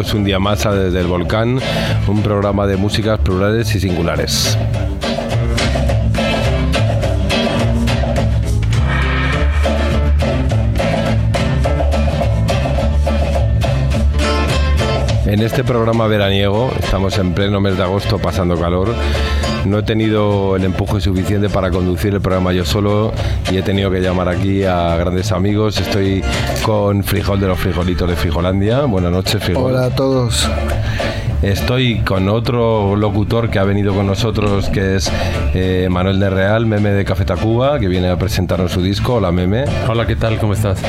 bienvenidos un día más a Desde el Volcán, un programa de músicas plurales y singulares. En este programa veraniego, estamos en pleno mes de agosto pasando calor, no he tenido el empuje suficiente para conducir el programa yo solo y he tenido que llamar aquí a grandes amigos. Estoy con Frijol de los Frijolitos de Frijolandia. Buenas noches, Frijol. Hola a todos. Estoy con otro locutor que ha venido con nosotros, que es eh, Manuel de Real, meme de Café Tacuba, que viene a presentarnos su disco. Hola, meme. Hola, ¿qué tal? ¿Cómo estás?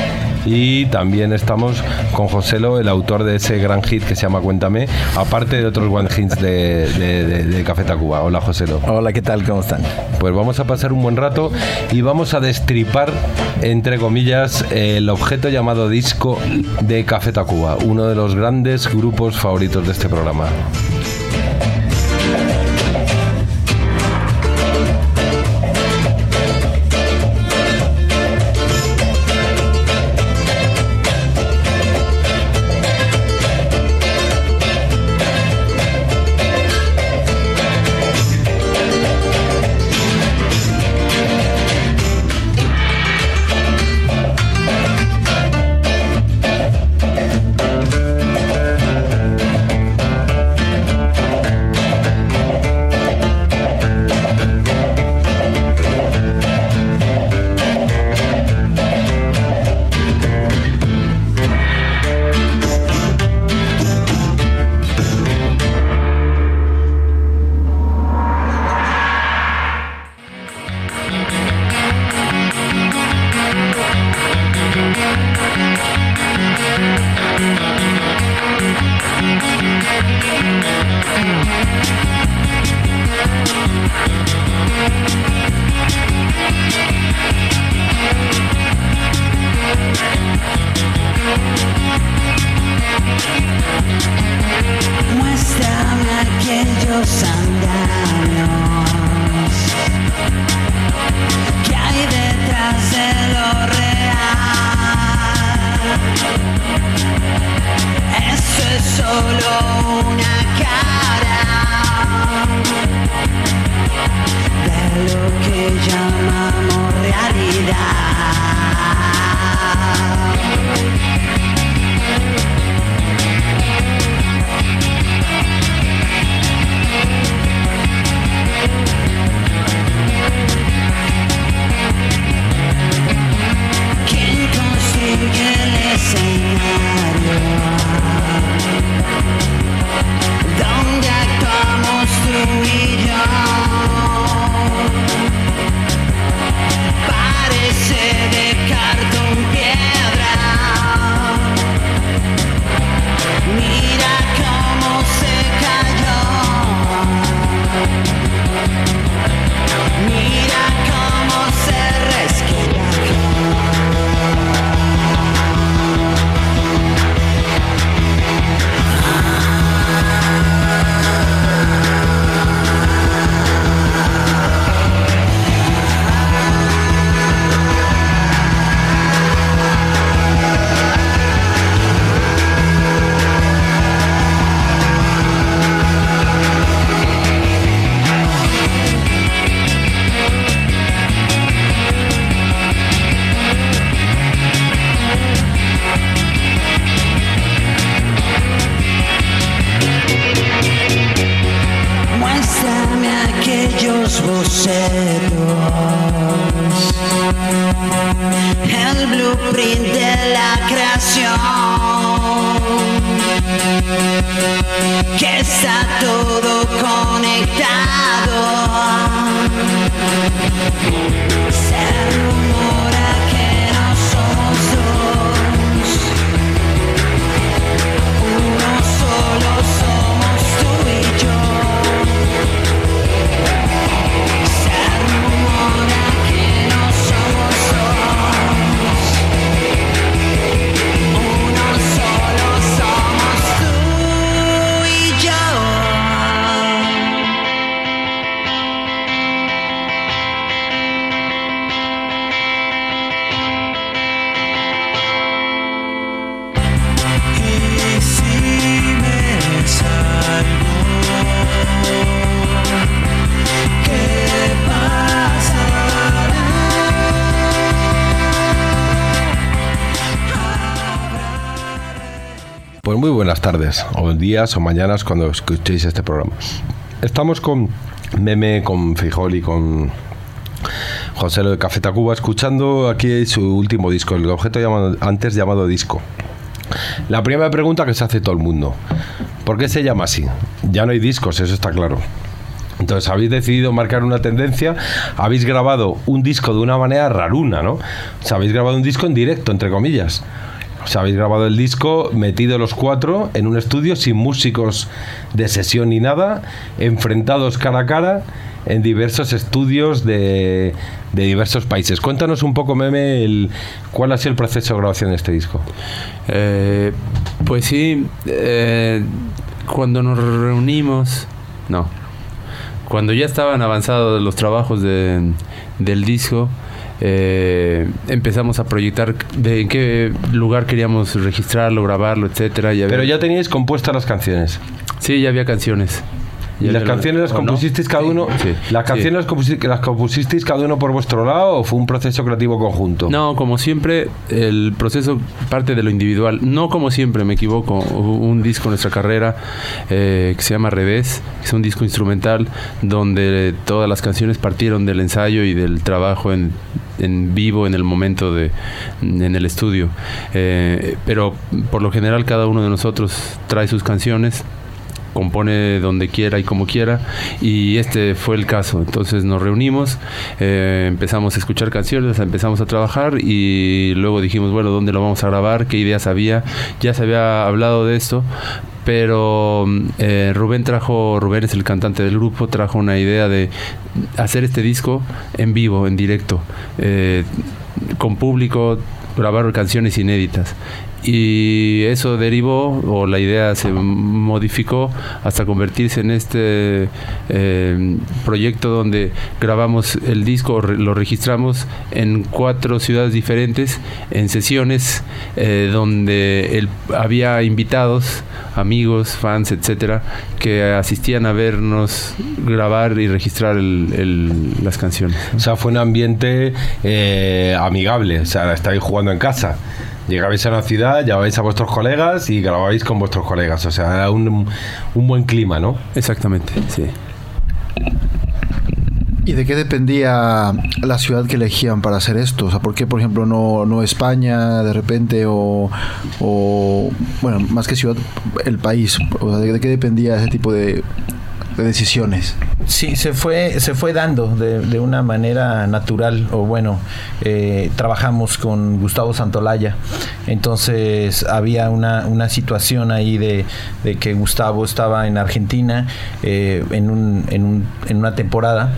Y también estamos con Joselo, el autor de ese gran hit que se llama Cuéntame, aparte de otros one hits de, de, Café Tacuba. Hola, Joselo. Hola, ¿qué tal? ¿Cómo están? Pues vamos a pasar un buen rato y vamos a destripar, entre comillas, el objeto llamado disco de Café Tacuba, uno de los grandes grupos favoritos de este programa. Días o mañanas cuando escuchéis este programa. Estamos con Meme, con Fijol y con José de Café Tacuba escuchando aquí su último disco, el objeto llamado, antes llamado disco. La primera pregunta que se hace todo el mundo, ¿por qué se llama así? Ya no hay discos, eso está claro. Entonces habéis decidido marcar una tendencia, habéis grabado un disco de una manera raruna, ¿no? O sea, habéis grabado un disco en directo, entre comillas. O habéis grabado el disco metido los cuatro en un estudio sin músicos de sesión ni nada, enfrentados cara a cara en diversos estudios de, diversos países. Cuéntanos un poco, Meme, el, cuál ha sido el proceso de grabación de este disco. Eh, pues sí, eh, cuando nos reunimos, no, cuando ya estaban avanzados los trabajos del disco, eh, empezamos a proyectar de en qué lugar queríamos registrarlo, grabarlo, etcétera. Pero ya teníais compuestas las canciones. Sí, ya había canciones. ¿Y las canciones las compusisteis cada uno? ¿Las canciones las, compusisteis, cada uno por vuestro lado o fue un proceso creativo conjunto? No, como siempre, el proceso parte de lo individual. No como siempre, me equivoco. un disco en nuestra carrera eh, que se llama Revés, que es un disco instrumental donde todas las canciones partieron del ensayo y del trabajo en, vivo en el momento de en el estudio. Eh, pero por lo general cada uno de nosotros trae sus canciones compone donde quiera y como quiera y este fue el caso. Entonces nos reunimos eh, empezamos a escuchar canciones empezamos a trabajar y luego dijimos bueno dónde lo vamos a grabar qué ideas había ya se había hablado de esto pero eh, Rubén trajo, Rubén es el cantante del grupo, trajo una idea de hacer este disco en vivo, en directo, eh, con público, grabar canciones inéditas y eso derivó o la idea se modificó hasta convertirse en este eh, proyecto donde grabamos el disco, lo registramos en cuatro ciudades diferentes, en sesiones eh, donde había invitados, amigos, fans, etcétera, que asistían a vernos grabar y registrar las canciones. O sea, fue un ambiente eh, amigable, o sea, estáis jugando en casa. Llegabais a una ciudad, llevabais a vuestros colegas y grababais con vuestros colegas. O sea, era un, un buen clima, ¿no? Exactamente, sí. ¿Y de qué dependía la ciudad que elegían para hacer esto? O sea, ¿por qué, por ejemplo, no, no España de repente o, o, bueno, más que ciudad, el país? O sea, ¿de, qué dependía ese tipo de, de decisiones? Sí, se fue, se fue dando de, una manera natural, o bueno, eh, trabajamos con Gustavo Santolaya, entonces había una, una situación ahí de, que Gustavo estaba en Argentina eh, en, un, en, un, en una temporada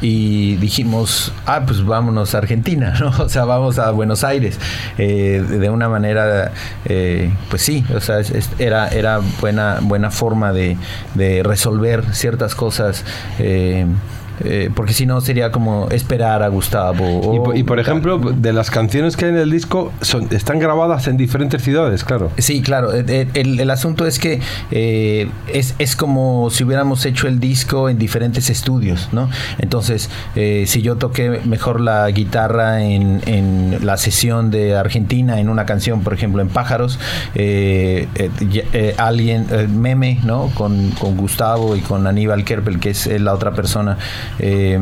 y dijimos, ah, pues vámonos a Argentina, ¿no? O sea, vamos a Buenos Aires. Eh, de una manera, eh, pues sí, o sea, era, era buena, buena forma de, de resolver ciertas cosas. Eh, eh, porque si no sería como esperar a Gustavo. y, por, ejemplo, de las canciones que hay en el disco, son, están grabadas en diferentes ciudades, claro. Sí, claro. Eh, eh, el, asunto es que es, es, como si hubiéramos hecho el disco en diferentes estudios, ¿no? Entonces, si yo toqué mejor la guitarra en, en, la sesión de Argentina, en una canción, por ejemplo, en Pájaros, alguien, meme, ¿no? Con, con Gustavo y con Aníbal Kerpel, que es la otra persona eh,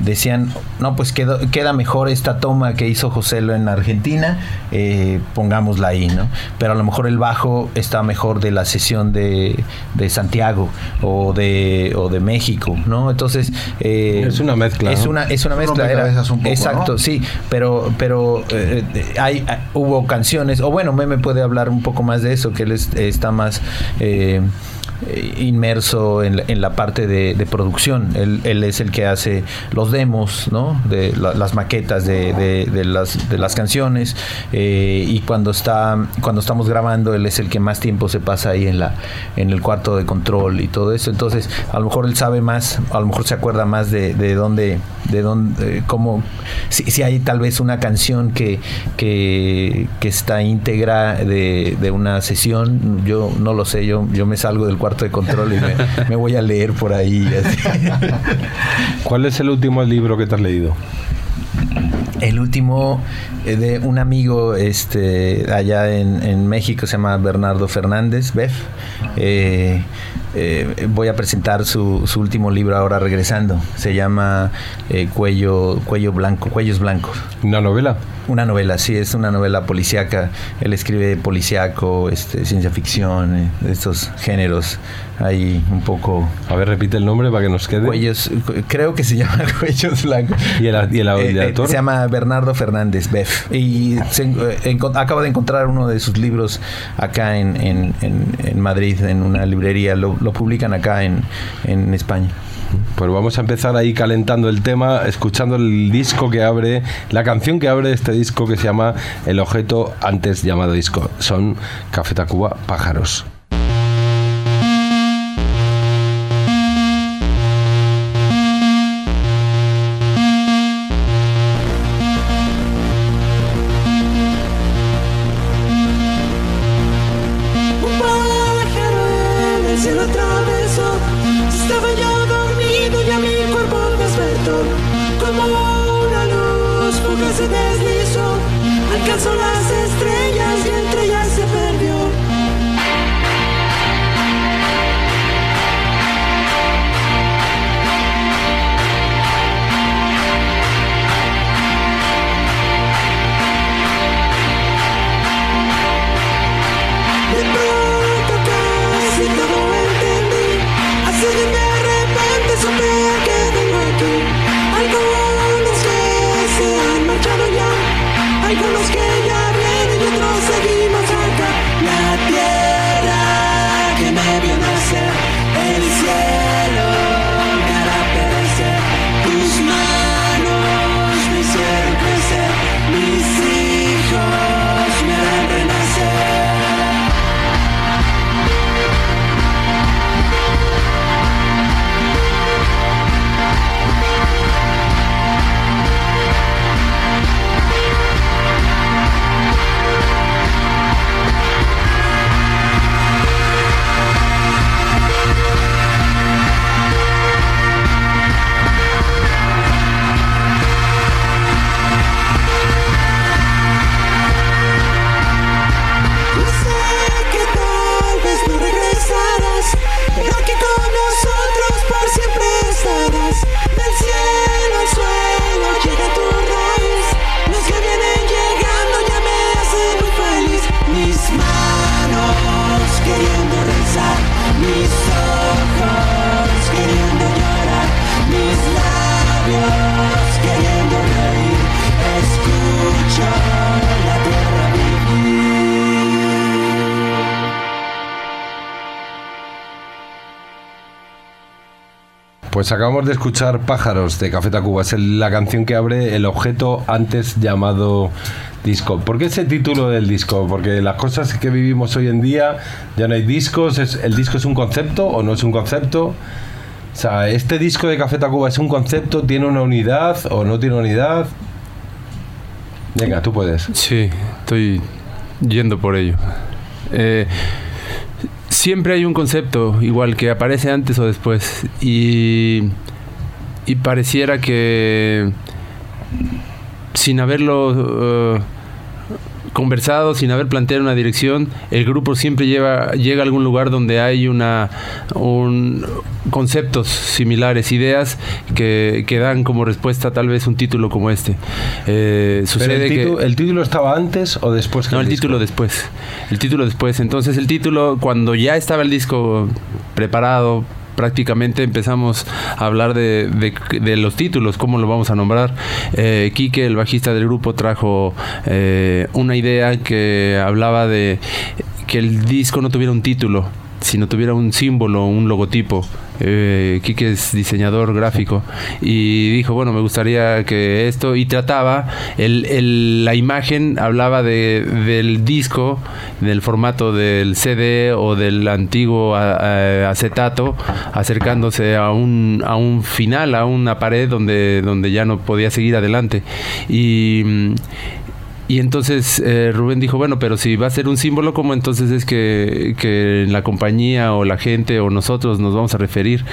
decían, no, pues queda, queda mejor esta toma que hizo José Lo en Argentina, eh, pongámosla ahí, ¿no? Pero a lo mejor el bajo está mejor de la sesión de, de Santiago o de, o de México, ¿no? Entonces... eh, Es una mezcla, Es ¿no? una, es una mezcla. era- un poco, exacto, ¿no? sí, pero, pero eh, hay, hubo canciones, o bueno, Meme puede hablar un poco más de eso, que él es- está más eh, inmerso en, la- en la parte de, de producción. Él, él es el que hace los demos, ¿no? De la- las maquetas de, de- de las, de las canciones. eh, y cuando está cuando estamos grabando, él es el que más tiempo se pasa ahí en la en el cuarto de control y todo eso. Entonces, a lo mejor él sabe más, a lo mejor se acuerda más de, de dónde, de dónde, eh, cómo, si, si hay tal vez una canción que, que, que está íntegra de, de una sesión, yo no lo sé, yo, yo me salgo del cuarto de control y me, me voy a leer por ahí. así. ¿Cuál es el último libro que te has leído? El último eh, de un amigo este, allá en, en México se llama Bernardo Fernández, Bef. Eh, eh, voy a presentar su, su último libro ahora regresando. Se llama eh, Cuello, Cuello Blanco, Cuellos Blancos. ¿Una novela? Una novela, sí, es una novela policíaca. Él escribe policíaco, este, ciencia ficción, eh, estos géneros ahí un poco A ver, repite el nombre para que nos quede. Cuellos, cu- creo que se llama Cuellos Blancos. ¿Y el, y el- Eh, el eh, autor? se llama Bernardo Fernández Beff. Y se en- eh, de encontrar uno de sus libros acá en, en- en- en Madrid, en una librería. Lo, lo publican acá en, en España. Pues vamos a empezar ahí calentando el tema, escuchando el disco que abre, la canción que abre este disco que se llama El objeto antes llamado disco. Son Café Tacuba Pájaros. Pues acabamos de escuchar Pájaros de Café Tacuba. Es la canción que abre el objeto antes llamado disco. ¿Por qué ese título del disco? Porque las cosas que vivimos hoy en día ya no hay discos. ¿Es- ¿El disco es un concepto o no es un concepto? O sea, ¿este disco de Café Tacuba es un concepto? ¿Tiene una unidad o no tiene unidad? Venga, tú puedes. Sí, estoy yendo por ello. Eh, siempre hay un concepto, igual que aparece antes o después. Y, y pareciera que sin haberlo eh, conversado, sin haber planteado una dirección, el grupo siempre lleva, llega a algún lugar donde hay una un, conceptos similares, ideas que, que dan como respuesta tal vez un título como este. Eh, sucede el, que título, ¿El título estaba antes o después que no, el título después. El título después. Entonces el título, cuando ya estaba el disco preparado, prácticamente empezamos a hablar de, de- los títulos, cómo lo vamos a nombrar. Eh, Quique, el bajista del grupo, trajo eh, una idea que hablaba de que el disco no tuviera un título, sino tuviera un símbolo, un logotipo. Eh, Quique es diseñador gráfico y dijo, bueno, me gustaría que esto, y trataba, el, el- la imagen hablaba de, del disco, del formato del CD o del antiguo acetato, acercándose a un, a un final, a una pared donde, donde ya no podía seguir adelante. Y... y entonces eh, Rubén dijo, bueno, pero si va a ser un símbolo, ¿cómo entonces es que, que la compañía o la gente o nosotros nos vamos a referir?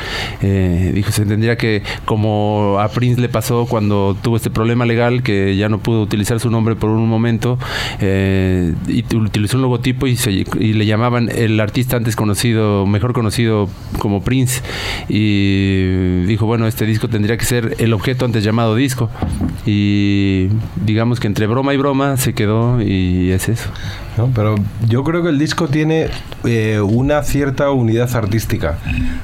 Eh, dijo, se tendría que, como a Prince le pasó cuando tuvo este problema legal, que ya no pudo utilizar su nombre por un momento, eh, y utilizó un logotipo y, se- y le llamaban el artista antes conocido, mejor conocido como Prince. Y dijo, bueno, este disco tendría que ser el objeto antes llamado disco. Y digamos que entre broma y broma se quedó y es eso. ¿no? Pero yo creo que el disco tiene eh, una cierta unidad artística.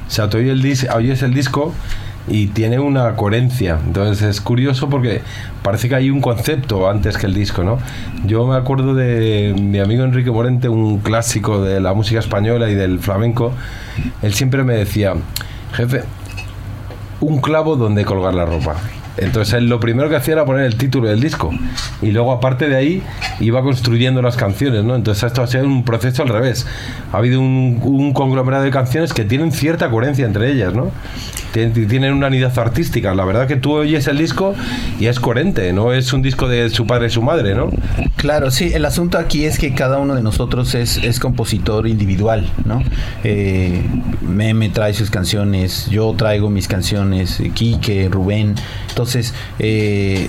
O sea, tú oyes el, dis- oyes el disco y tiene una coherencia. Entonces es curioso porque parece que hay un concepto antes que el disco, ¿no? Yo me acuerdo de mi amigo Enrique Morente, un clásico de la música española y del flamenco. Él siempre me decía, jefe, un clavo donde colgar la ropa. Entonces él lo primero que hacía era poner el título del disco y luego aparte de ahí iba construyendo las canciones, ¿no? Entonces esto ha sido un proceso al revés. Ha habido un, un conglomerado de canciones que tienen cierta coherencia entre ellas, ¿no? Tien- Tienen una unidad artística. La verdad que tú oyes el disco y es coherente, no es un disco de su padre y su madre, ¿no? Claro, sí, el asunto aquí es que cada uno de nosotros es, es compositor individual, ¿no? Eh, Meme trae sus canciones, yo traigo mis canciones, Quique, Rubén. Entonces, eh, eh,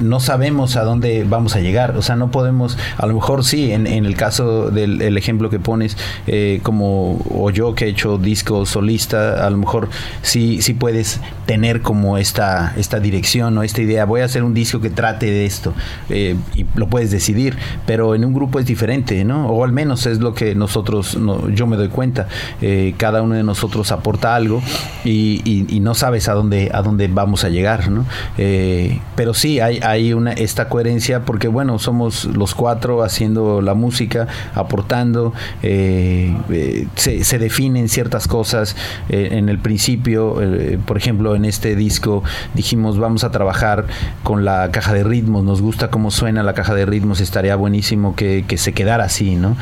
no sabemos a dónde vamos a llegar. O sea, no podemos, a lo mejor sí, en, en el caso del el ejemplo que pones, eh, como o yo que he hecho disco solista, a lo mejor sí, sí puedes tener como esta, esta dirección o esta idea. Voy a hacer un disco que trate de esto eh, y lo puedes decidir, pero en un grupo es diferente, ¿no? O al menos es lo que nosotros, no, yo me doy cuenta. Eh, cada uno de nosotros aporta algo y, y- y no sabes a dónde, a dónde vamos a llegar, ¿no? Eh, pero sí hay, una, esta coherencia porque, bueno, somos los cuatro haciendo la música, aportando, eh, eh, se, se definen ciertas cosas en el principio, por ejemplo, en este disco dijimos vamos a trabajar con la caja de ritmos, nos gusta cómo suena la caja de ritmos, estaría buenísimo que, que se quedara así, ¿no?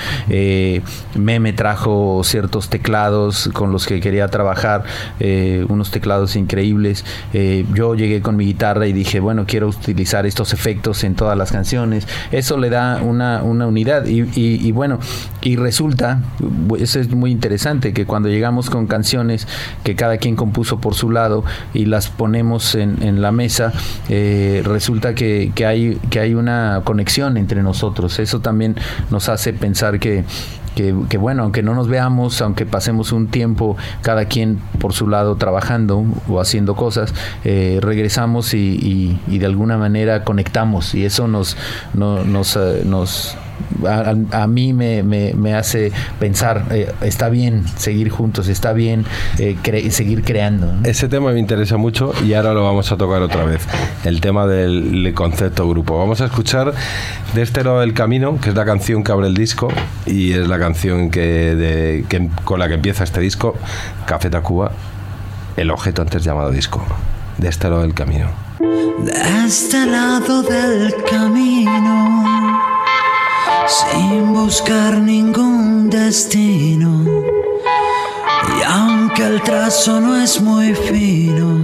Meme trajo ciertos teclados con los que quería trabajar, unos teclados increíbles. Yo llegué con mi guitarra y dije, bueno, quiero utilizar estos efectos en todas las canciones. Eso le da una, una unidad y, y- y bueno, y resulta, eso es muy interesante, que cuando llegamos con canciones que cada quien compuso por su lado y las ponemos en, en la mesa, eh, resulta que, que hay, que hay una conexión entre nosotros. Eso también nos hace pensar que, que, que, bueno, aunque no nos veamos, aunque pasemos un tiempo cada quien por su lado trabajando o haciendo cosas, eh, regresamos y, de alguna manera conectamos y eso nos, no- nos, eh, nos a, mí me, me- me hace pensar, eh, está bien seguir juntos, está bien eh, cre- seguir creando. ¿no? Ese tema me interesa mucho y ahora lo vamos a tocar otra vez. El tema del concepto grupo. Vamos a escuchar de este lado del camino, que es la canción que abre el disco y es la canción que, de- que- con la que empieza este disco, Café Tacuba, el objeto antes llamado disco. De este lado del camino. De este lado del camino, sin buscar ningún destino. Y aunque el trazo no es muy fino,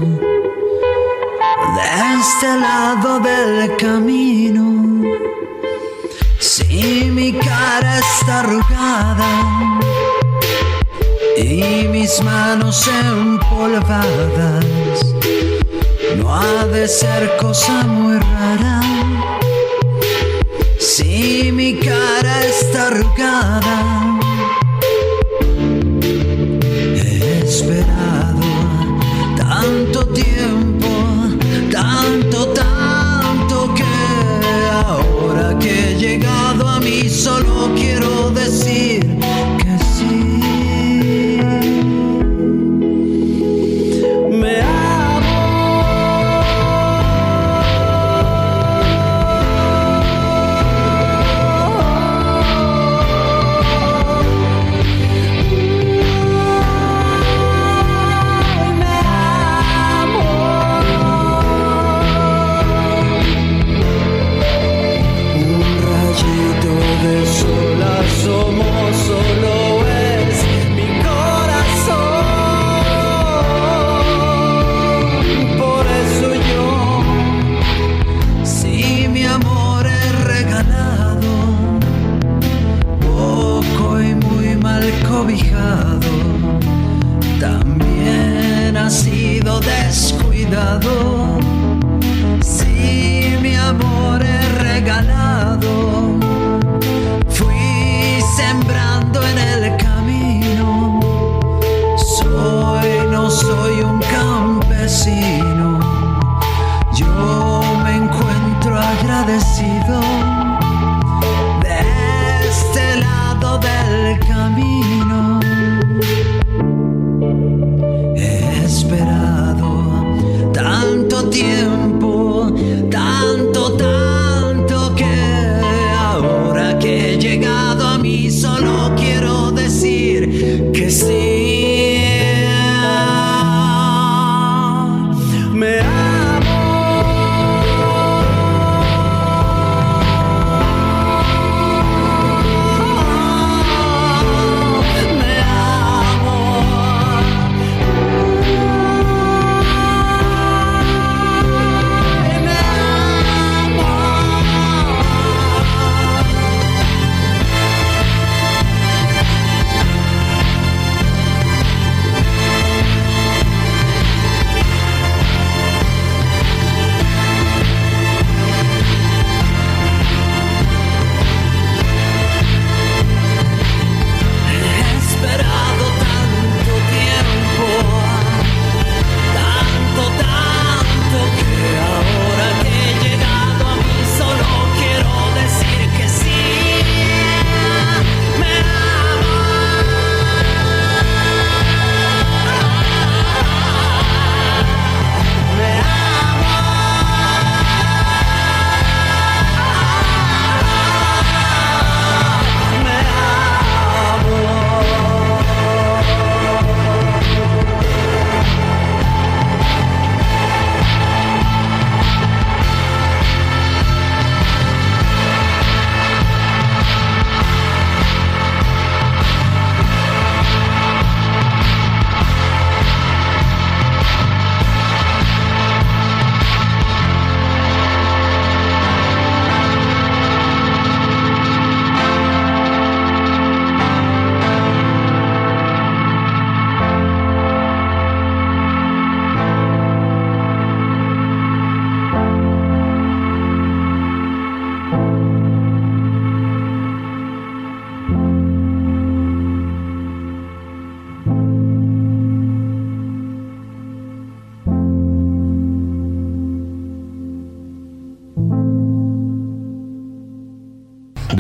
de este lado del camino, si mi cara está arrugada y mis manos empolvadas. No ha de ser cosa muy rara Si mi cara está arrugada, he esperado tanto tiempo, tanto, tanto que ahora que he llegado a mí solo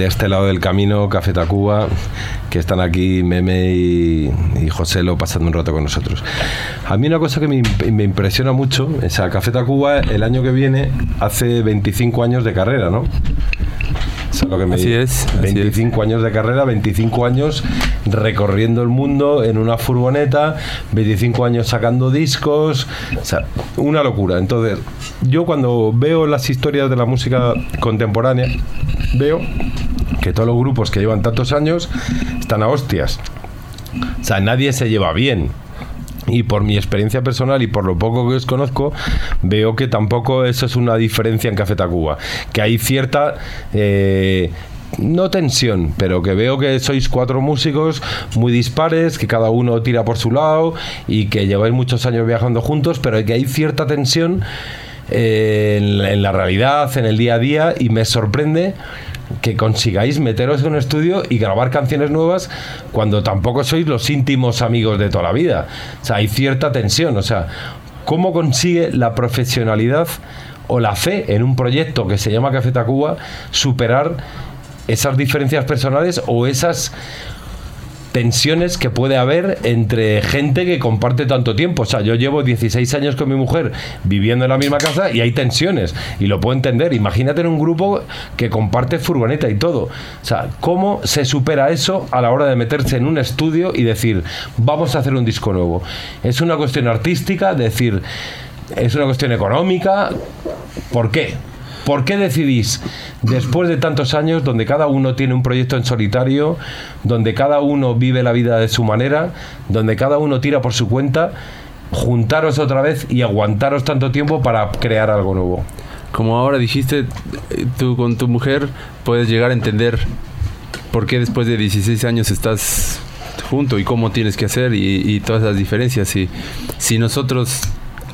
de este lado del camino, Café Tacuba, que están aquí Meme y, y Joselo pasando un rato con nosotros. A mí una cosa que me, me impresiona mucho, o sea, Café Tacuba el año que viene hace 25 años de carrera, ¿no? Eso es lo que me Así es, así 25 años de carrera, 25 años recorriendo el mundo en una furgoneta, 25 años sacando discos, o sea, una locura. Entonces, yo cuando veo las historias de la música contemporánea, veo que todos los grupos que llevan tantos años están a hostias. O sea, nadie se lleva bien. Y por mi experiencia personal y por lo poco que os conozco, veo que tampoco eso es una diferencia en Café Tacuba. Que hay cierta. eh, no tensión, pero que veo que sois cuatro músicos muy dispares, que cada uno tira por su lado y que lleváis muchos años viajando juntos, pero que hay cierta tensión eh, en, la- en la realidad, en el día a día, y me sorprende que consigáis meteros en un estudio y grabar canciones nuevas cuando tampoco sois los íntimos amigos de toda la vida. O sea, hay cierta tensión. O sea, ¿cómo consigue la profesionalidad o la fe en un proyecto que se llama Café Tacuba superar esas diferencias personales o esas tensiones que puede haber entre gente que comparte tanto tiempo. O sea, yo llevo 16 años con mi mujer viviendo en la misma casa y hay tensiones. Y lo puedo entender. Imagínate en un grupo que comparte furgoneta y todo. O sea, ¿cómo se supera eso a la hora de meterse en un estudio y decir, vamos a hacer un disco nuevo? Es una cuestión artística, decir, es una cuestión económica. ¿Por qué? ¿Por qué decidís, después de tantos años, donde cada uno tiene un proyecto en solitario, donde cada uno vive la vida de su manera, donde cada uno tira por su cuenta, juntaros otra vez y aguantaros tanto tiempo para crear algo nuevo? Como ahora dijiste, tú con tu mujer puedes llegar a entender por qué después de 16 años estás junto y cómo tienes que hacer y, todas las diferencias. Si nosotros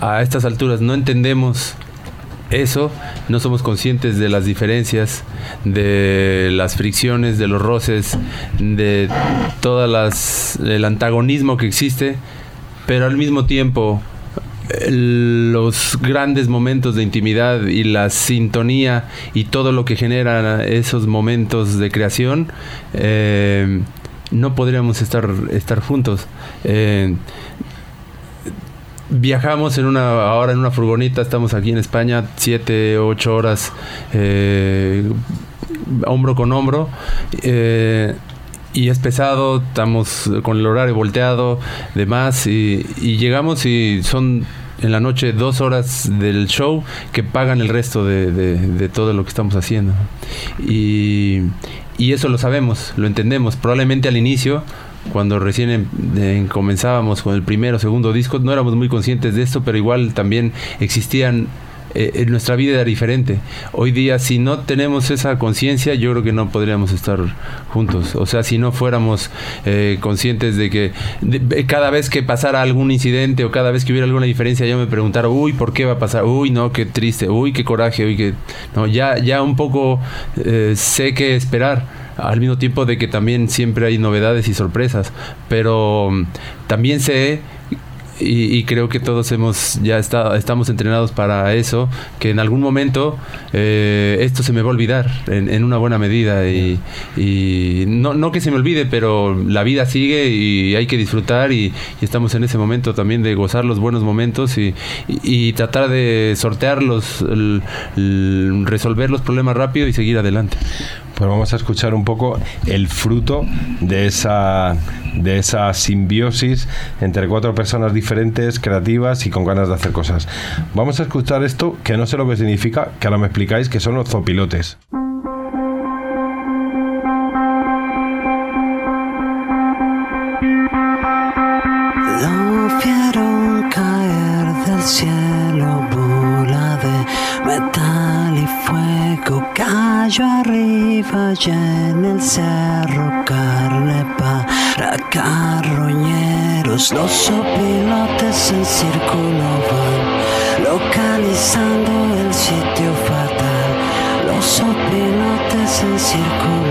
a estas alturas no entendemos eso, no somos conscientes de las diferencias, de las fricciones, de los roces, de todas las el antagonismo que existe, pero al mismo tiempo el- los grandes momentos de intimidad y la sintonía y todo lo que generan esos momentos de creación eh, no podríamos estar estar juntos. Eh, viajamos en una ahora en una furgoneta estamos aquí en España siete ocho horas eh, hombro con hombro eh, y es pesado, estamos con el horario volteado, demás, y, y llegamos y son en la noche dos horas del show que pagan el resto de, de- de todo lo que estamos haciendo. Y, y eso lo sabemos, lo entendemos. Probablemente al inicio, cuando recién em- em- comenzábamos con el primero segundo disco, no éramos muy conscientes de esto, pero igual también existían eh, eh, nuestra vida era diferente. Hoy día, si no tenemos esa conciencia, yo creo que no podríamos estar juntos. O sea, si no fuéramos eh, conscientes de que de- cada vez que pasara algún incidente o cada vez que hubiera alguna diferencia, yo me preguntara, uy, ¿por qué va a pasar? Uy, no, qué triste, uy, qué coraje, uy, qué... No, ya, ya un poco eh, sé qué esperar al mismo tiempo de que también siempre hay novedades y sorpresas, pero mm, también sé y, y creo que todos hemos ya está, estamos entrenados para eso, que en algún momento eh, esto se me va a olvidar en, en una buena medida y, y no, no que se me olvide, pero la vida sigue y hay que disfrutar y, y estamos en ese momento también de gozar los buenos momentos y, y- tratar de sortearlos, el- el resolver los problemas rápido y seguir adelante. Pues vamos a escuchar un poco el fruto de esa, de esa simbiosis entre cuatro personas diferentes, creativas y con ganas de hacer cosas. Vamos a escuchar esto, que no sé lo que significa, que ahora me explicáis, que son los zopilotes. Los pilotes en círculo van localizando el sitio fatal. Los pilotes en círculo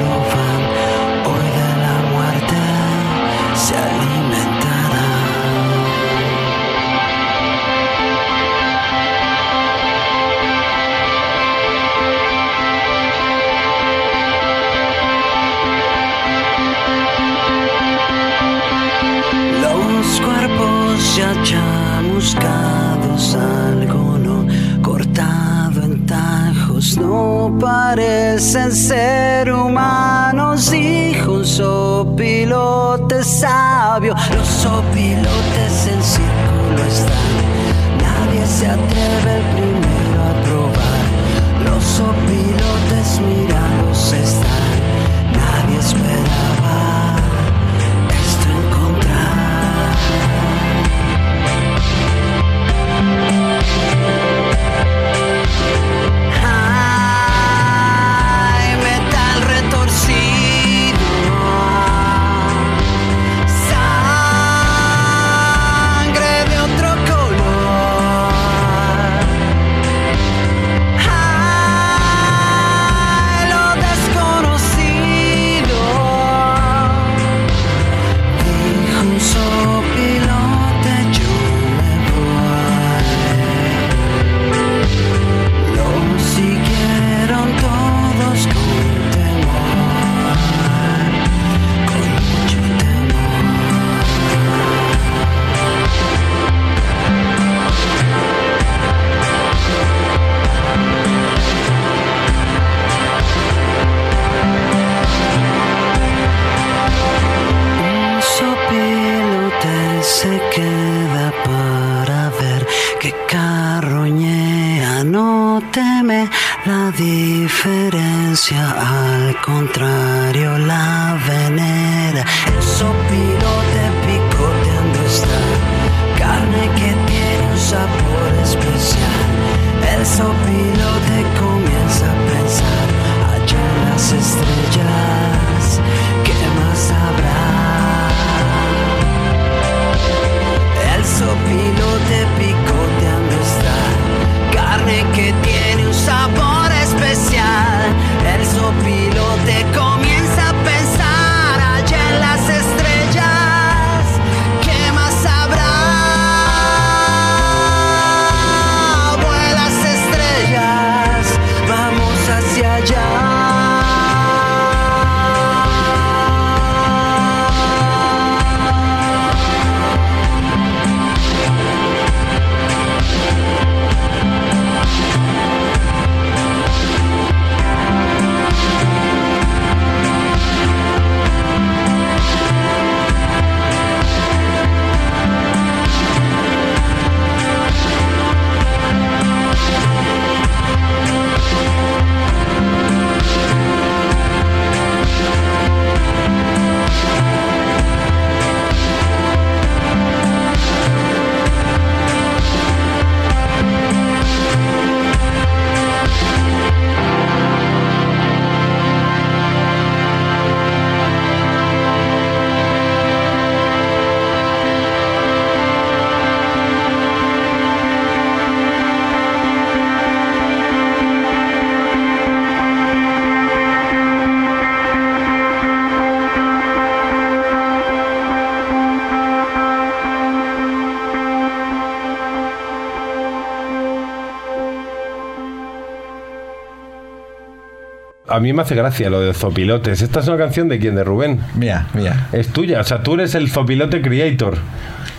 A mí me hace gracia lo de Zopilotes. ¿Esta es una canción de quién? ¿De Rubén? Mía, mía. Es tuya, o sea, tú eres el Zopilote Creator.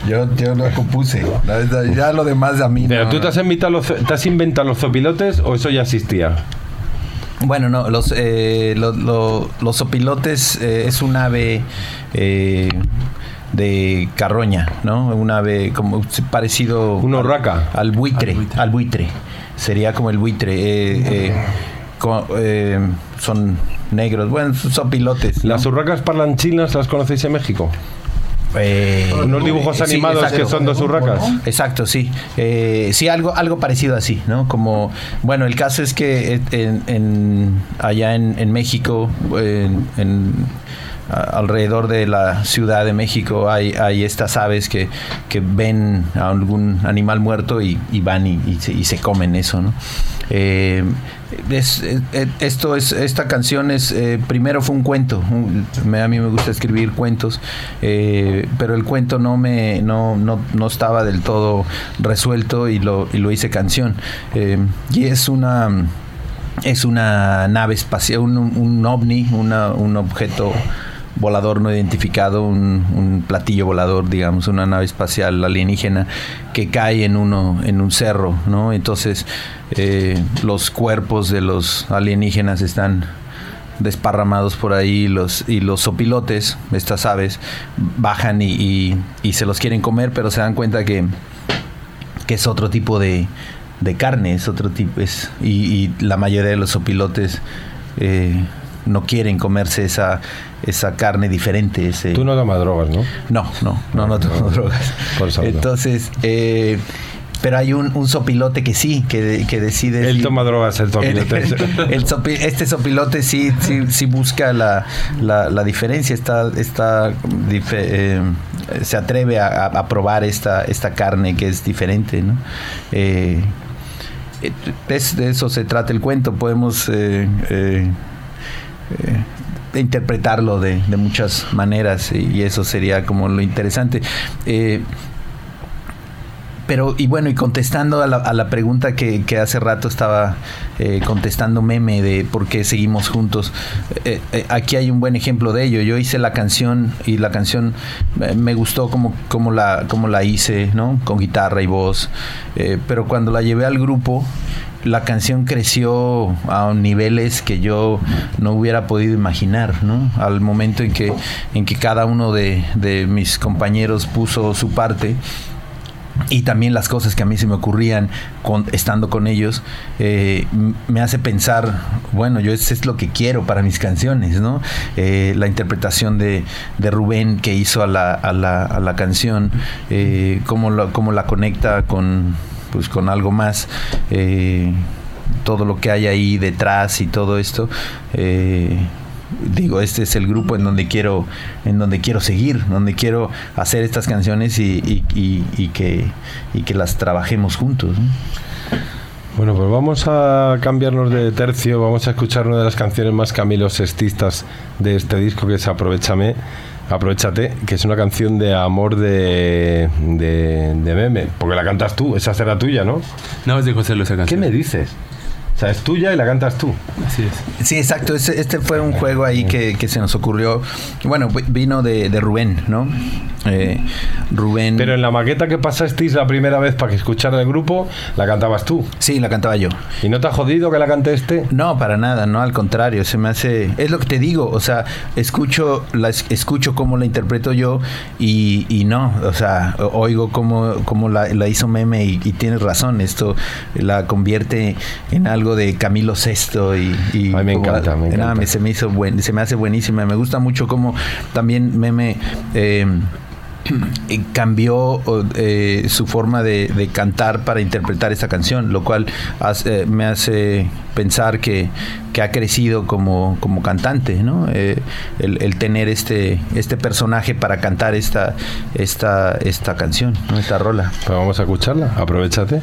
Yo, yo lo compuse. La verdad, Ya lo demás a mí. Pero no, tú no. te has, inventado los, te has inventado los Zopilotes o eso ya existía. Bueno, no, los, eh, lo- lo- los opilotes eh, es un ave eh, de carroña, ¿no? Un ave como parecido... ¿Un urraca? Al buitre, al buitre. Sería como el buitre. Eh, eh, eh, son negros, bueno, son sopilotes. ¿no? ¿Las urracas parlanchinas las conocéis en México? Eh, Unos dibujos sí, animados exacto. que son dos urracas. Exacto, sí. Eh, sí, algo, algo parecido así, ¿no? Como, bueno, el caso es que en, en- allá en, en México, en, alrededor de la Ciudad de México, hay, hay estas aves que, que ven a algún animal muerto y, y van y, y se, y se comen eso, ¿no? Eh, es- eh, esto es esta canción es eh, primero fue un cuento a mí me gusta escribir cuentos eh, pero el cuento no me no, no, no estaba del todo resuelto y lo, y lo hice canción. Eh, y es una es una nave espacial un, un ovni una- un objeto volador no identificado, un, un platillo volador, digamos, una nave espacial alienígena que cae en uno, en un cerro, ¿no? Entonces eh, los cuerpos de los alienígenas están desparramados por ahí los y los sopilotes, estas aves, bajan y, y- se los quieren comer, pero se dan cuenta que, que es otro tipo de, de carne, es otro tipo, es, y, y la mayoría de los sopilotes eh, no quieren comerse esa, esa carne diferente. Ese, Tú no tomas drogas, ¿no? no, no, no, no tomo drogas. Por. Entonces, eh, pero hay un, un sopilote que sí, que, que decide. Él si- toma drogas, el Zopilote. el- el sopi- este sopilote sí, sí, sí busca la, la, la diferencia, está, está eh, se atreve a, probar esta, esta carne que es diferente, ¿no? Eh, eh, es- de eso se trata el cuento, podemos eh, interpretarlo de, muchas maneras y, eso sería como lo interesante. Eh, pero, y bueno, y contestando a la, a la pregunta que, hace rato estaba eh, contestando meme de por qué seguimos juntos, eh, eh, aquí hay un buen ejemplo de ello. Yo hice la canción y la canción eh, me gustó como, como, la, como la hice, ¿no? Con guitarra y voz. Eh, pero cuando la llevé al grupo la canción creció a niveles que yo no hubiera podido imaginar, ¿no? Al momento en que, en que cada uno de, de mis compañeros puso su parte y también las cosas que a mí se me ocurrían con, estando con ellos eh, me hace pensar bueno yo eso es lo que quiero para mis canciones no Eh, la interpretación de, de Rubén que hizo a la, a la, a la canción eh, cómo, lo- cómo la conecta con pues con algo más eh, todo lo que hay ahí detrás y todo esto eh, digo este es el grupo en donde quiero en donde quiero seguir donde quiero hacer estas canciones y, y- y- y que y que las trabajemos juntos ¿no? Bueno, pues vamos a cambiarnos de tercio, vamos a escuchar una de las canciones más Camilo Sextistas de este disco que es Aprovechame, Aprovechate, que es una canción de amor de, de, de meme, porque la cantas tú, esa será tuya, ¿no? No, es de José Luis esa ¿Qué canción. me dices? O sea, es tuya y la cantas tú. Así es. Sí, exacto. Este, este fue un juego ahí que, que se nos ocurrió. Bueno, vi- vino de, de Rubén, ¿no? Eh, Rubén. Pero en la maqueta que pasasteis la primera vez para que escuchara el grupo, la cantabas tú. Sí, la cantaba yo. ¿Y no te ha jodido que la cante este? No, para nada, no, al contrario, se me hace, es lo que te digo, o sea, escucho, la, es- escucho cómo la interpreto yo y, y no, o sea, oigo cómo, cómo la, la hizo Meme y, y tienes razón, esto la convierte en algo de Camilo Sesto y, me como- encanta, me encanta. me- se me hizo buen, se me hace buenísima, me gusta mucho cómo también Meme eh, eh, cambió eh, su forma de, de cantar para interpretar esta canción, lo cual hace- me hace pensar que, que ha crecido como, como cantante, ¿no? Eh, el, el tener este, este personaje para cantar esta, esta, esta canción, esta rola. Pues vamos a escucharla. Aprovechate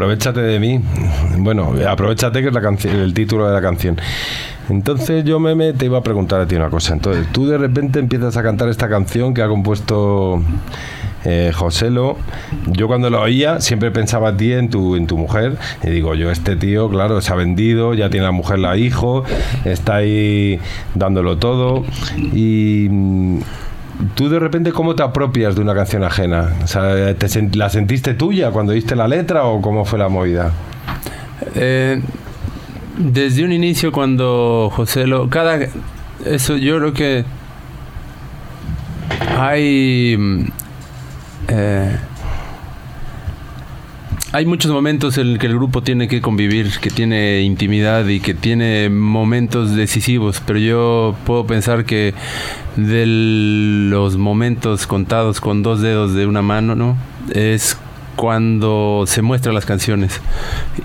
Aprovechate de mí. Bueno, aprovechate que es la el título de la canción. Entonces yo me, te iba a preguntar a ti una cosa. Entonces tú de repente empiezas a cantar esta canción que ha compuesto eh, Joselo. Yo cuando la oía siempre pensaba a ti en tu, en tu mujer. Y digo, yo este tío, claro, se ha vendido, ya tiene la mujer, la hijo, está ahí dándolo todo. Y... ¿Tú de repente cómo te apropias de una canción ajena? ¿te ¿La sentiste tuya cuando viste la letra o cómo fue la movida? Eh, desde un inicio cuando José lo... Cada... Eso yo creo que hay... mm, eh, hay muchos momentos en que el grupo tiene que convivir, que tiene intimidad y que tiene momentos decisivos, pero yo puedo pensar que de los momentos contados con dos dedos de una mano, ¿no? Es cuando se muestran las canciones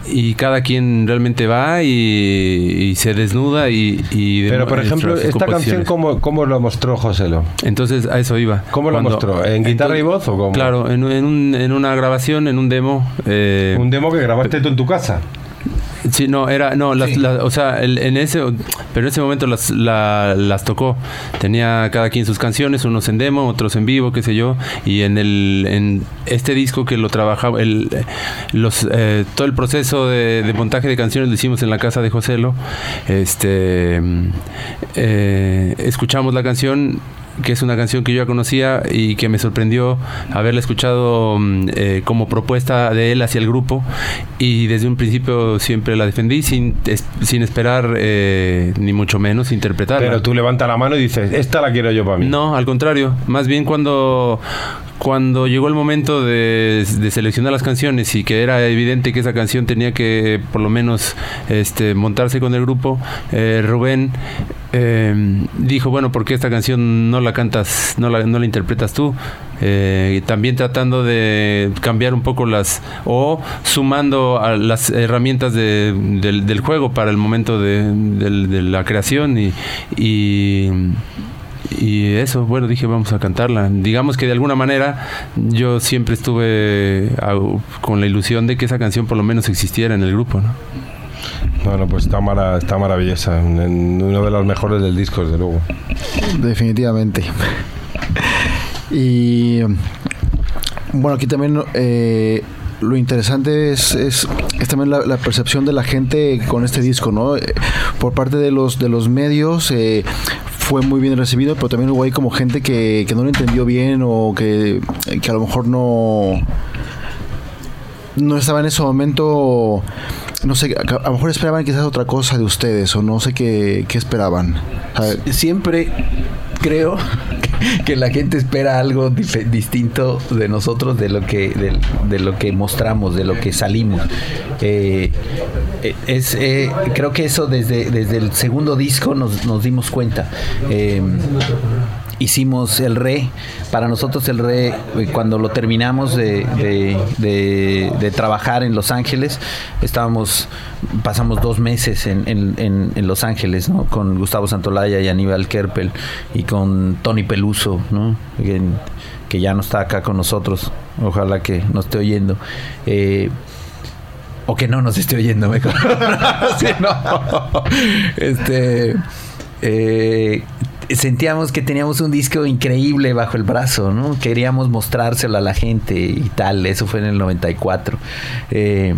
y cada quien realmente va y, y se desnuda y, y Pero, por ejemplo, esta canción. ¿cómo, cómo lo mostró Joselo? Entonces a eso iba. ¿Cómo lo mostró? ¿En guitarra y voz o cómo? Claro, en, en un- en una grabación, en un demo. eh, Un demo que grabaste tú en tu casa. Sí, no, era, no, las, las- o sea, el- en ese, pero en ese momento las, la- las tocó. Tenía cada quien sus canciones, unos en demo, otros en vivo, qué sé yo, y en el, en este disco que lo trabajaba, el, los, eh, todo el proceso de, de montaje de canciones lo hicimos en la casa de Joselo. Este, mm, eh, escuchamos la canción que es una canción que yo ya conocía y que me sorprendió haberla escuchado mm, eh, como propuesta de él hacia el grupo y desde un principio siempre la defendí sin, es- sin esperar eh, ni mucho menos interpretarla. Pero tú levantas la mano y dices, esta la quiero yo para mí. No, al contrario. Más bien cuando, cuando llegó el momento de, de seleccionar las canciones y que era evidente que esa canción tenía que por lo menos este, montarse con el grupo, eh, Rubén eh, dijo, bueno, ¿por qué esta canción no la cantas, no la, no la interpretas tú? Eh, y también tratando de cambiar un poco las o sumando a las herramientas de- del, del juego para el momento de, de la creación y, y y eso, bueno, dije, vamos a cantarla. Digamos que de alguna manera yo siempre estuve con la ilusión de que esa canción por lo menos existiera en el grupo, ¿no? Bueno, pues está, mara- está maravillosa. Uno de los mejores del disco, desde luego. Definitivamente. Y bueno, aquí también eh, lo interesante es, es, también la, la percepción de la gente con este disco, ¿no? Eh, Por parte de los de los medios eh, fue muy bien recibido, pero también hubo ahí como gente que, que no lo entendió bien o que, que a lo mejor no no estaba en ese momento no sé, a, a lo mejor esperaban quizás otra cosa de ustedes o no sé qué, qué esperaban. Siempre creo que la gente espera algo distinto de nosotros de lo que de, de lo que mostramos de lo que salimos. Eh, eh, es eh, creo que eso desde desde el segundo disco nos, nos dimos cuenta. Eh, hicimos el re para nosotros el re eh, cuando lo terminamos de, de- trabajar en Los Ángeles estábamos pasamos dos meses en, en- en- en Los Ángeles ¿no? con Gustavo Santolaya y Aníbal Kerpel y con Tony Peluso ¿no? que, que ya no está acá con nosotros ojalá que nos esté oyendo Eh, o que no nos esté oyendo mejor Sí, no. este eh, sentíamos que teníamos un disco increíble bajo el brazo, ¿no? Queríamos mostrárselo a la gente y tal. Eso fue en el 94. Eh,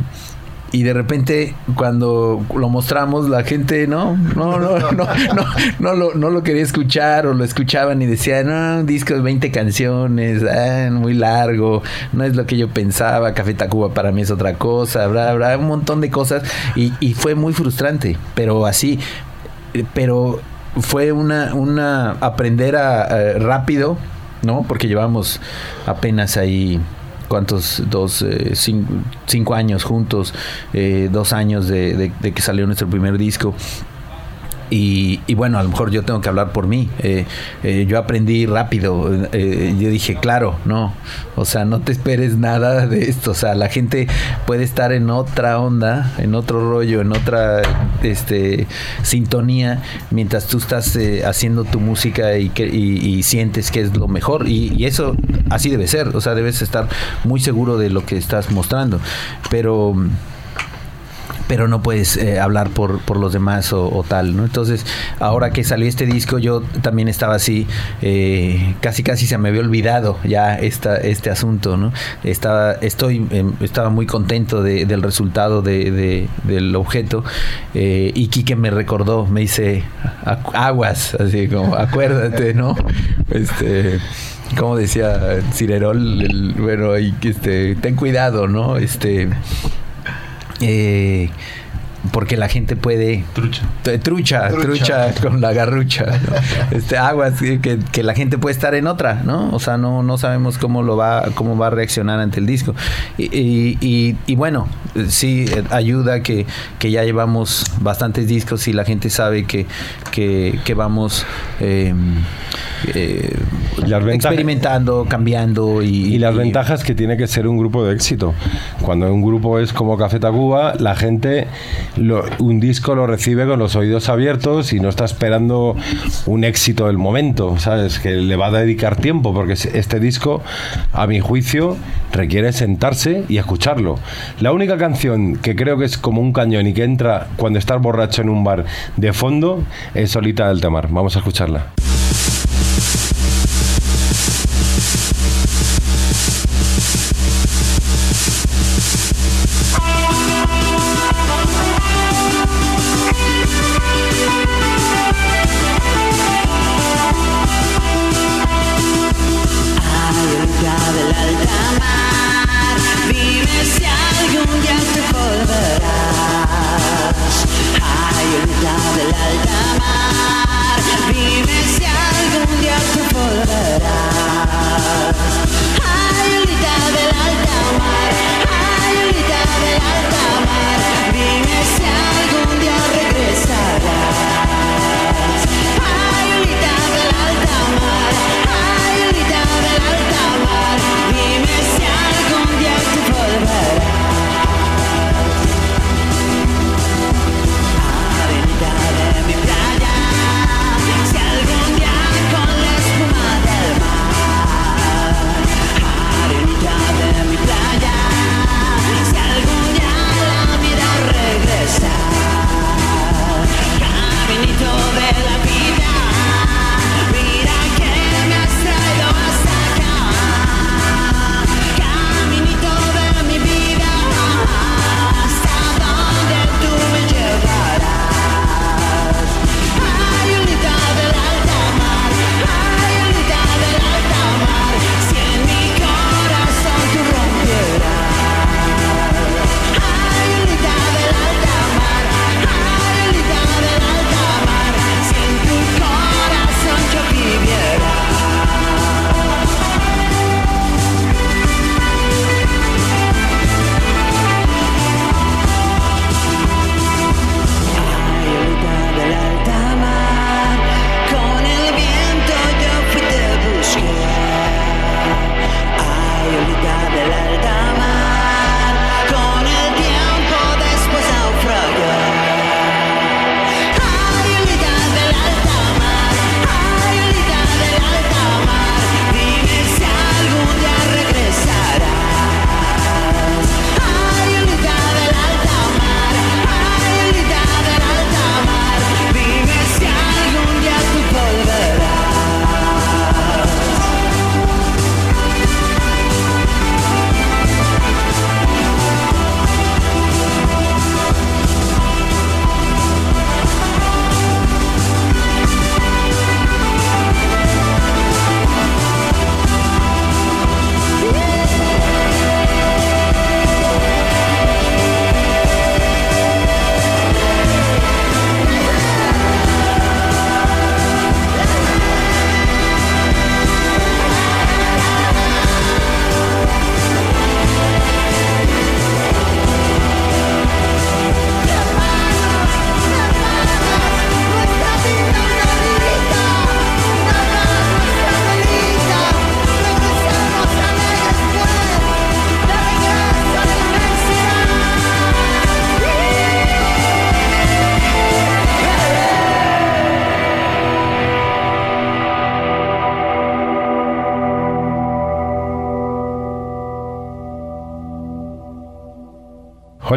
y de repente cuando lo mostramos la gente no no no no no no, lo, no lo quería escuchar o lo escuchaban y decían no disco de 20 canciones ah, muy largo no es lo que yo pensaba Café Tacuba para mí es otra cosa bla bla un montón de cosas y, y fue muy frustrante pero así pero fue una una aprender a, a rápido no porque llevamos apenas ahí cuántos, dos, eh, cinco, cinco años juntos, eh, dos años de, de- de que salió nuestro primer disco. Y, y bueno, a lo mejor yo tengo que hablar por mí. Eh, eh, yo aprendí rápido. eh, yo dije, claro, no. O sea, no te esperes nada de esto. O sea, la gente puede estar en otra onda, en otro rollo, en otra este, sintonía, mientras tú estás eh, haciendo tu música y, que, y, sientes que es lo mejor. Y eso así debe ser. O sea, debes estar muy seguro de lo que estás mostrando. Pero pero no puedes eh, hablar por, por los demás o, tal, ¿no? Entonces, ahora que salió este disco, yo también estaba así, eh, casi casi se me había olvidado ya esta, este asunto, ¿no? Estaba, estoy, eh, estaba muy contento de- del resultado de, de- del objeto eh, y Quique me recordó, me dice, "Acu- aguas, así como, acuérdate, ¿no? Este como decía Cirerol, el- bueno, y, este, ten cuidado, ¿no? Este, eh, porque la gente puede Trucha. T- Trucha, trucha, con la garrucha. ¿no? Este aguas que, que- la gente puede estar en otra, ¿no? O sea, no, no sabemos cómo lo va, cómo va a reaccionar ante el disco. Y, y- y- y bueno, eh, sí eh, ayuda que, que ya llevamos bastantes discos y la gente sabe que, que, que vamos eh, eh, Las ventajas- experimentando, cambiando y, Y las y- ventajas que tiene que ser un grupo de éxito. Cuando un grupo es como Café Tacuba, la gente lo- un disco lo recibe con los oídos abiertos y no está esperando un éxito del momento, ¿sabes? Que le va a dedicar tiempo, porque es- este disco, a mi juicio, requiere sentarse y escucharlo. La única canción que creo que es como un cañón y que entra cuando estás borracho en un bar de fondo es Solita del Temar. Vamos a escucharla.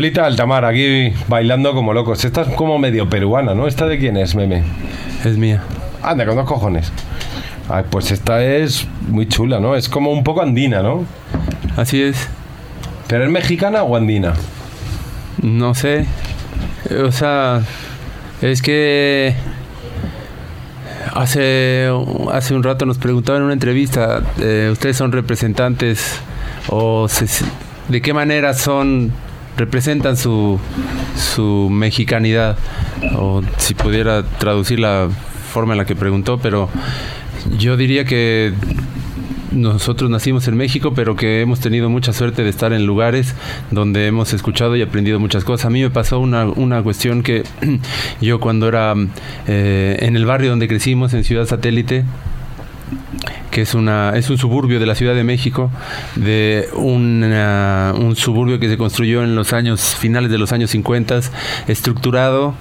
Jolita Altamar, aquí bailando como locos. Esta es como medio peruana, ¿no? ¿Esta de quién es, meme? Es mía. Anda, con dos cojones. Ah, pues esta es muy chula, ¿no? Es como un poco andina, ¿no? Así es. ¿Pero es mexicana o andina? No sé. O sea, es que hace, hace un rato nos preguntaban en una entrevista, eh, ¿ustedes son representantes o se- de qué manera son representan su, su mexicanidad? O si pudiera traducir la forma en la que preguntó, pero yo diría que nosotros nacimos en México, pero que hemos tenido mucha suerte de estar en lugares donde hemos escuchado y aprendido muchas cosas. A mí me pasó una, una cuestión que yo cuando era eh, en el barrio donde crecimos, en Ciudad Satélite, que es una es un suburbio de la Ciudad de México, de una- un suburbio que se construyó en los años finales de los años 50, estructurado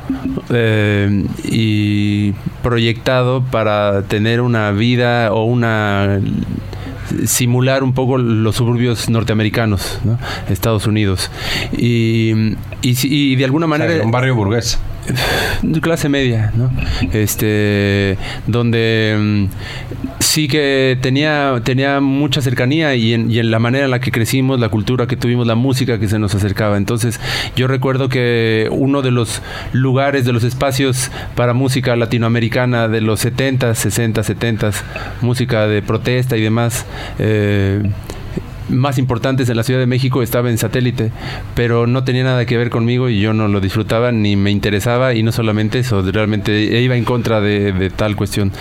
eh, y proyectado para tener una vida o una simular un poco los suburbios norteamericanos, ¿no? Estados Unidos. Y, y, y de alguna O sea, manera... era un barrio burgués. Clase media, ¿no? Este, donde mm, sí que tenía, tenía mucha cercanía y en, y en la manera en la que crecimos, la cultura que tuvimos, la música que se nos acercaba. Entonces, yo recuerdo que uno de los lugares, de los espacios para música latinoamericana de los 70, 60, 70, música de protesta y demás, eh, más importantes en la Ciudad de México estaba en satélite, pero no tenía nada que ver conmigo y yo no lo disfrutaba ni me interesaba y no solamente eso, realmente iba en contra de, de tal cuestión.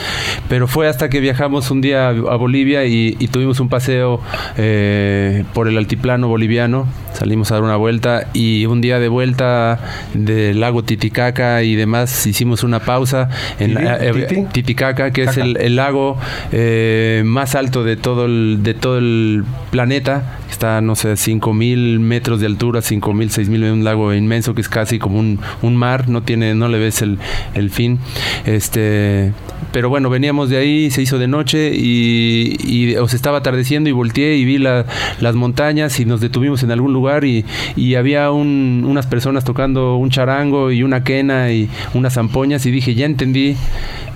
Pero fue hasta que viajamos un día a, Bolivia y, y tuvimos un paseo eh, por el altiplano boliviano, salimos a dar una vuelta y un día de vuelta del lago Titicaca y demás hicimos una pausa en la- eh, ¿Titi? Titicaca, que es el, el lago eh, más alto de todo el, de todo el planeta. Está, no sé, 5.000 metros de altura, 5.000, 6.000, un lago inmenso que es casi como un, un mar, no tiene, no le ves el, el fin. Este, pero bueno, veníamos de ahí, se hizo de noche y, y o se estaba atardeciendo y volteé y vi la- las montañas y nos detuvimos en algún lugar y, y había un- unas personas tocando un charango y una quena y unas zampoñas y dije, ya entendí,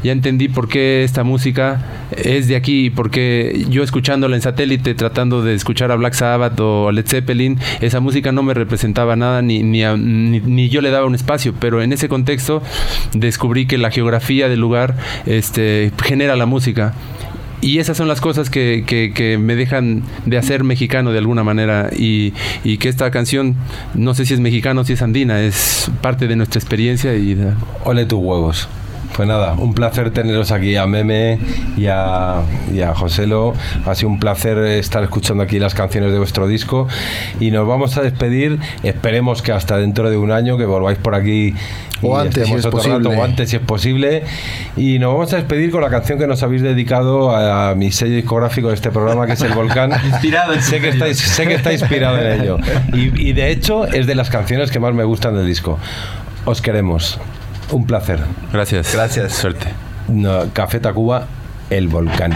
ya entendí por qué esta música es de aquí, porque yo escuchándola en satélite, tratando de escuchar a Black Sabbath o Led Zeppelin, esa música no me representaba nada ni, ni, a- ni- ni yo le daba un espacio, pero en ese contexto descubrí que la geografía del lugar este, genera la música. Y esas son las cosas que, que- que me dejan de hacer mexicano de alguna manera. Y, y que esta canción, no sé si es mexicano o si es andina, es parte de nuestra experiencia. y Ole tus huevos. Pues nada, un placer teneros aquí a Meme y a, y a Joselo. Ha sido un placer estar escuchando aquí las canciones de vuestro disco. Y nos vamos a despedir. Esperemos que hasta dentro de un año que volváis por aquí. O antes, si es otro posible. rato, o antes, si es posible. Y nos vamos a despedir con la canción que nos habéis dedicado a, mi sello discográfico de este programa, que es El Volcán. Inspirado en sé que estáis, sé que está inspirado en ello. Y, y de hecho, es de las canciones que más me gustan del disco. Os queremos. Un placer. Gracias. Gracias. Suerte. No, Café Tacuba, el volcán.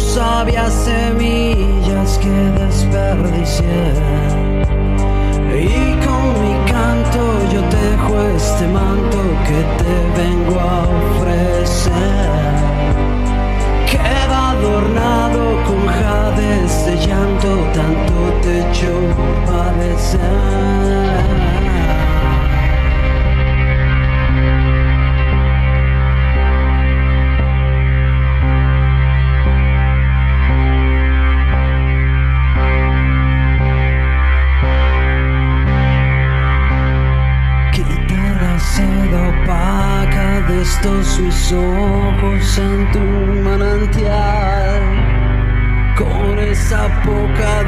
sabias semillas que desperdicié. Y con mi canto yo tejo este manto que te vengo a ofrecer. Queda adornado con jades de llanto, tanto te hecho padecer. Ojos en tu manantial. Con esa poca